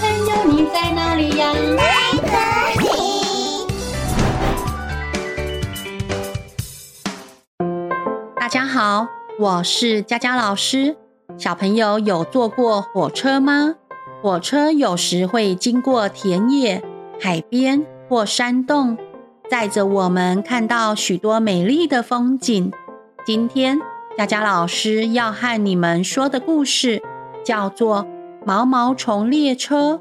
朋友，你在哪里呀？在这里。大家好，我是佳佳老师。小朋友有坐过火车吗？火车有时会经过田野、海边或山洞，载着我们看到许多美丽的风景。今天，佳佳老师要和你们说的故事叫做《毛毛虫列车》。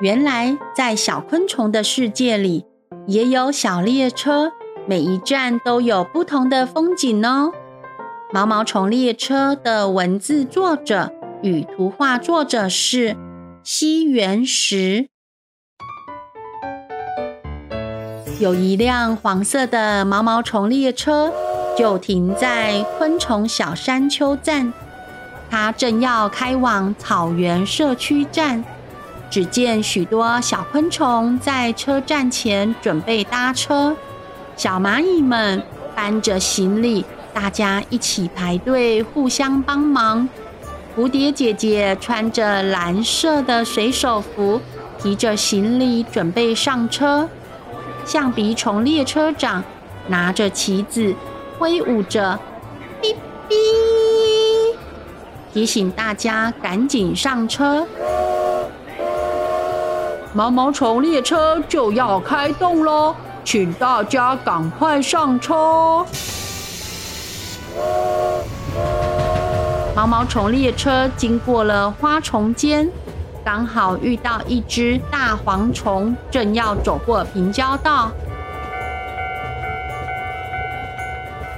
原来，在小昆虫的世界里，也有小列车，每一站都有不同的风景哦。毛毛虫列车的文字作者与图画作者是西原石。有一辆黄色的毛毛虫列车，就停在昆虫小山丘站。他正要开往草原社区站。只见许多小昆虫在车站前准备搭车，小蚂蚁们搬着行李。大家一起排队，互相帮忙。蝴蝶姐姐穿着蓝色的水手服，提着行李准备上车。象鼻虫列车长拿着旗子，挥舞着，哔哔，提醒大家赶紧上车。毛毛虫列车就要开动喽，请大家赶快上车。毛毛虫列车经过了花丛间，刚好遇到一只大蝗虫，正要走过平交道。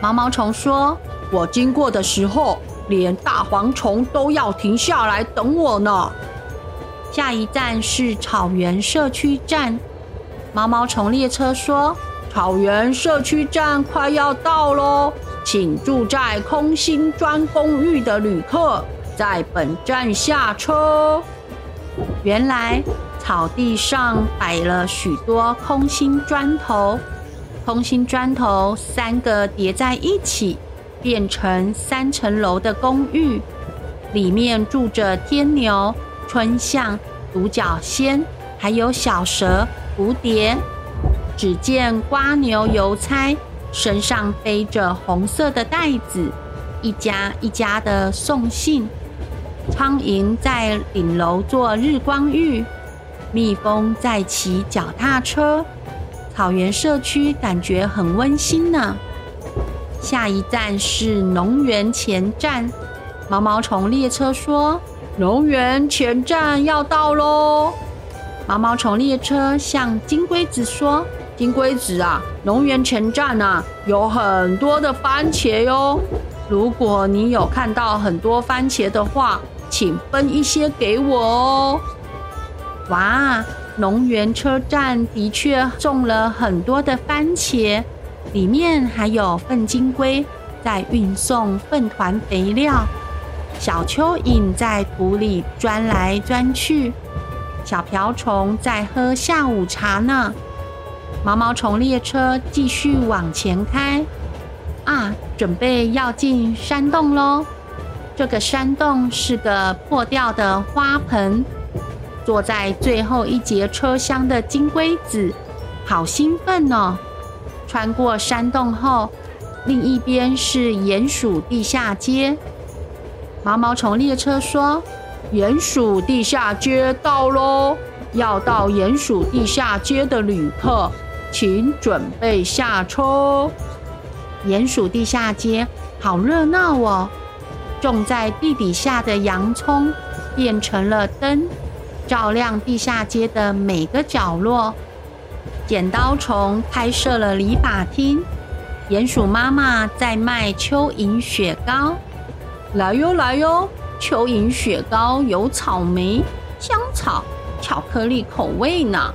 毛毛虫说：“我经过的时候，连大蝗虫都要停下来等我呢。”下一站是草原社区站。毛毛虫列车说：“草原社区站快要到喽。”请住在空心砖公寓的旅客在本站下车。原来草地上摆了许多空心砖头，空心砖头三个叠在一起，变成三层楼的公寓，里面住着天牛、春象、独角仙，还有小蛇、蝴蝶。只见瓜牛、邮差。身上背着红色的袋子，一家一家的送信。苍蝇在顶楼做日光浴，蜜蜂在骑脚踏车。草原社区感觉很温馨呢。下一站是农园前站，毛毛虫列车说：“农园前站要到喽。”毛毛虫列车向金龟子说。金龟子啊，农园前站啊，有很多的番茄哟。如果你有看到很多番茄的话，请分一些给我哦。哇，农园车站的确种了很多的番茄，里面还有粪金龟在运送粪团肥料，小蚯蚓在土里钻来钻去，小瓢虫在喝下午茶呢。毛毛虫列车继续往前开，啊，准备要进山洞喽！这个山洞是个破掉的花盆。坐在最后一节车厢的金龟子，好兴奋哦！穿过山洞后，另一边是鼹鼠地下街。毛毛虫列车说：“鼹鼠地下街到喽！要到鼹鼠地下街的旅客。”请准备下车。鼹鼠地下街好热闹哦！种在地底下的洋葱变成了灯，照亮地下街的每个角落。剪刀虫开设了理发厅，鼹鼠妈妈在卖蚯蚓雪糕。来哟来哟，蚯蚓雪糕有草莓、香草、巧克力口味呢。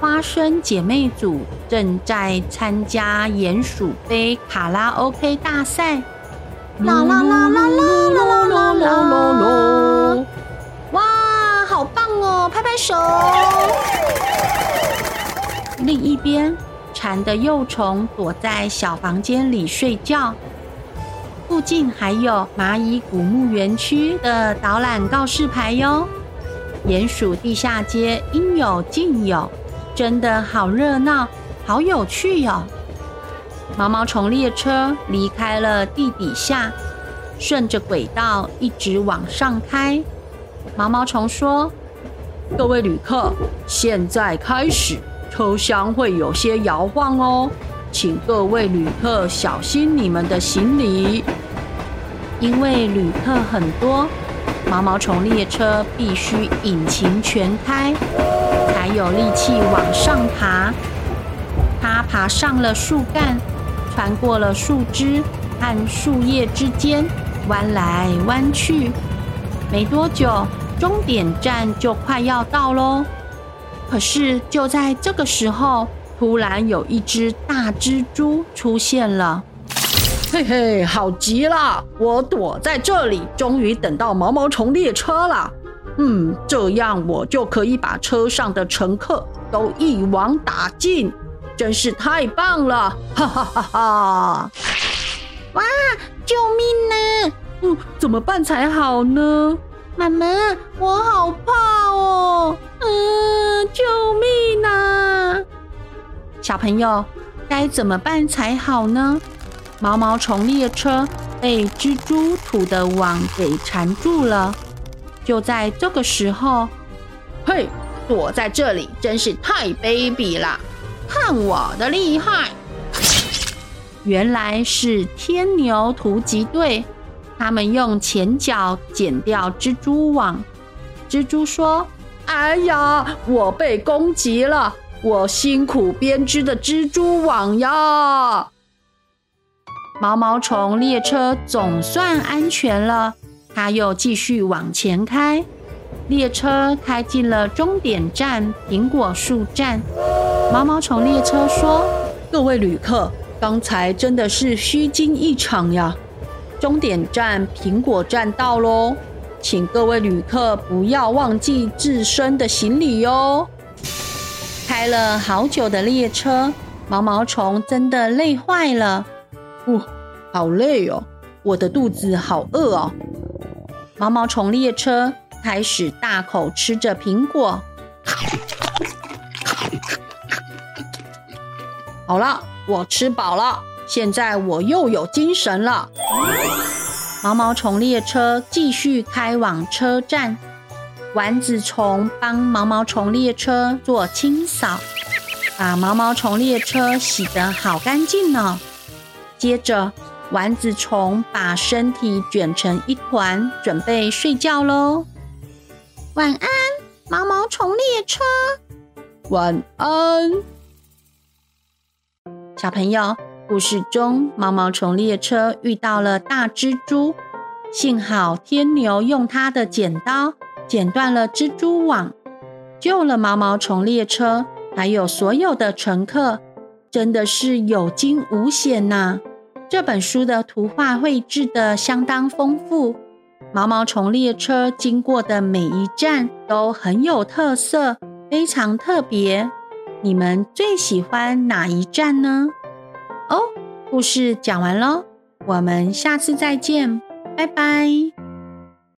花生姐妹组正在参加鼹鼠杯卡拉 OK 大赛，啦啦啦啦啦啦啦啦啦啦！哇，好棒哦，拍拍手！另一边，蝉的幼虫躲在小房间里睡觉。附近还有蚂蚁古墓园区的导览告示牌哟。鼹鼠地下街应有尽有，真的好热闹，好有趣哟、毛毛虫列车离开了地底下，顺着轨道一直往上开。毛毛虫说：“各位旅客，现在开始，车厢会有些摇晃哦，请各位旅客小心你们的行李。因为旅客很多，毛毛虫列车必须引擎全开，才有力气往上爬。它爬上了树干，穿过了树枝和树叶之间，弯来弯去。没多久。”终点站就快要到喽，可是就在这个时候，突然有一只大蜘蛛出现了。嘿嘿，好极了！我躲在这里，终于等到毛毛虫列车了。嗯，这样我就可以把车上的乘客都一网打尽，真是太棒了！哈哈哈哈！哇，救命呢！嗯，怎么办才好呢？妈妈，我好怕哦！小朋友该怎么办才好呢？毛毛虫列车被蜘蛛吐的网给缠住了。就在这个时候，嘿，躲在这里真是太卑鄙了！看我的厉害！原来是天牛突击队。他们用前脚剪掉蜘蛛网。蜘蛛说：“哎呀，我被攻击了！我辛苦编织的蜘蛛网呀！”毛毛虫列车总算安全了。它又继续往前开。列车开进了终点站——苹果树站。毛毛虫列车说：“各位旅客，刚才真的是虚惊一场呀！”终点站苹果站到喽，请各位旅客不要忘记自身的行李哟。开了好久的列车，毛毛虫真的累坏了。哦，好累哦，我的肚子好饿哦。毛毛虫列车开始大口吃着苹果。好了，我吃饱了。现在我又有精神了。毛毛虫列车继续开往车站，丸子虫帮毛毛虫列车做清扫，把毛毛虫列车洗得好干净呢。接着，丸子虫把身体卷成一团，准备睡觉喽。晚安，毛毛虫列车。晚安，小朋友。故事中，毛毛虫列车遇到了大蜘蛛，幸好天牛用它的剪刀剪断了蜘蛛网，救了毛毛虫列车，还有所有的乘客，真的是有惊无险呐！这本书的图画绘制得相当丰富，毛毛虫列车经过的每一站都很有特色，非常特别。你们最喜欢哪一站呢？哦，故事讲完喽，我们下次再见，拜拜。